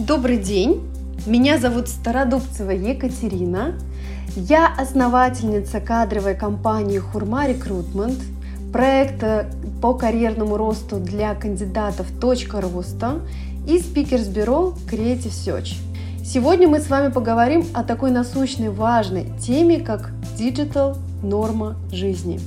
Добрый день! Меня зовут Стародубцева Екатерина. Я основательница кадровой компании Хурма Рекрутмент, проекта по карьерному росту для кандидатов «Точка роста» и спикерс-бюро Creative Search. Сегодня мы с вами поговорим о такой насущной важной теме, как Digital норма жизни.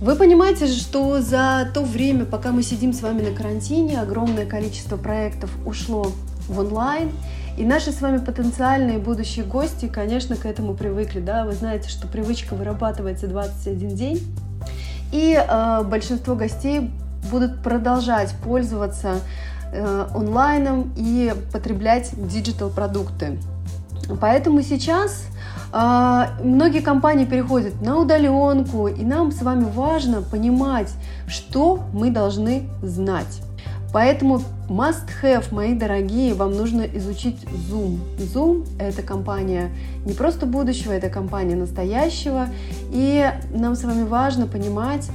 Вы понимаете, что за то время, пока мы сидим с вами на карантине, огромное количество проектов ушло в онлайн, и наши с вами потенциальные будущие гости, конечно, к этому привыкли. Да? Вы знаете, что привычка вырабатывается 21 день, и э, большинство гостей будут продолжать пользоваться э, онлайном и потреблять digital продукты. Поэтому сейчас э, многие компании переходят на удаленку, и нам с вами важно понимать, что мы должны знать. Поэтому must have, мои дорогие, вам нужно изучить Zoom. Zoom – это компания не просто будущего, это компания настоящего. И нам с вами важно понимать,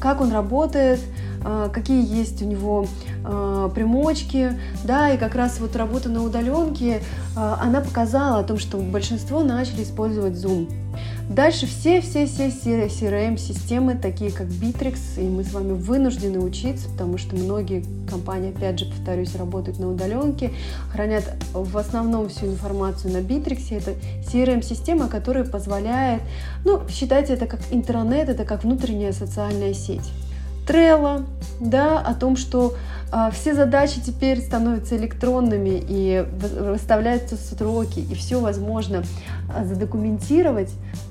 как он работает, а, какие есть у него а, примочки, да, и как раз вот работа на удаленке, а, она показала о том, что большинство начали использовать Zoom. Дальше все-все-все CRM-системы, такие как Bittrex, и мы с вами вынуждены учиться, потому что многие компании, опять же, повторюсь, работают на удаленке, хранят в основном всю информацию на Bittrex. Это CRM-система, которая позволяет, ну, считайте это как интернет, это как внутренняя социальная сеть. Trello, да, о том, что а, все задачи теперь становятся электронными и выставляются сроки, и все возможно а, задокументировать,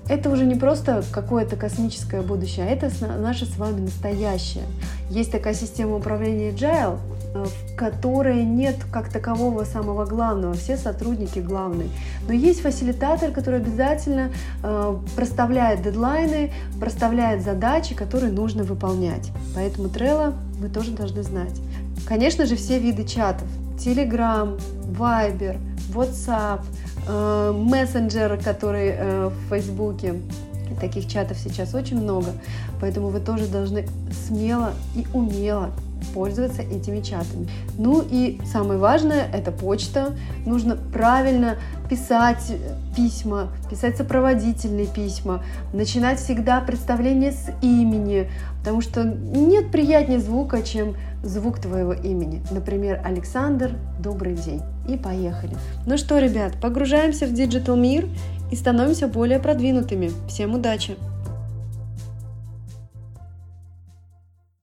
это уже не просто какое-то космическое будущее, а это наше с вами настоящее. Есть такая система управления Agile, Э, в которой нет как такового самого главного, все сотрудники главные. Но есть фасилитатор, который обязательно э, проставляет дедлайны, проставляет задачи, которые нужно выполнять. Поэтому Trello вы тоже должны знать. Конечно же, все виды чатов. Telegram, Viber, WhatsApp, э, мессенджер, который э, в Фейсбуке. Таких чатов сейчас очень много, поэтому вы тоже должны смело и умело пользоваться этими чатами. Ну и самое важное – это почта. Нужно правильно писать письма, писать сопроводительные письма, начинать всегда представление с имени, потому что нет приятнее звука, чем звук твоего имени. Например, Александр, добрый день. И поехали. Ну что, ребят, погружаемся в digital мир и становимся более продвинутыми. Всем удачи!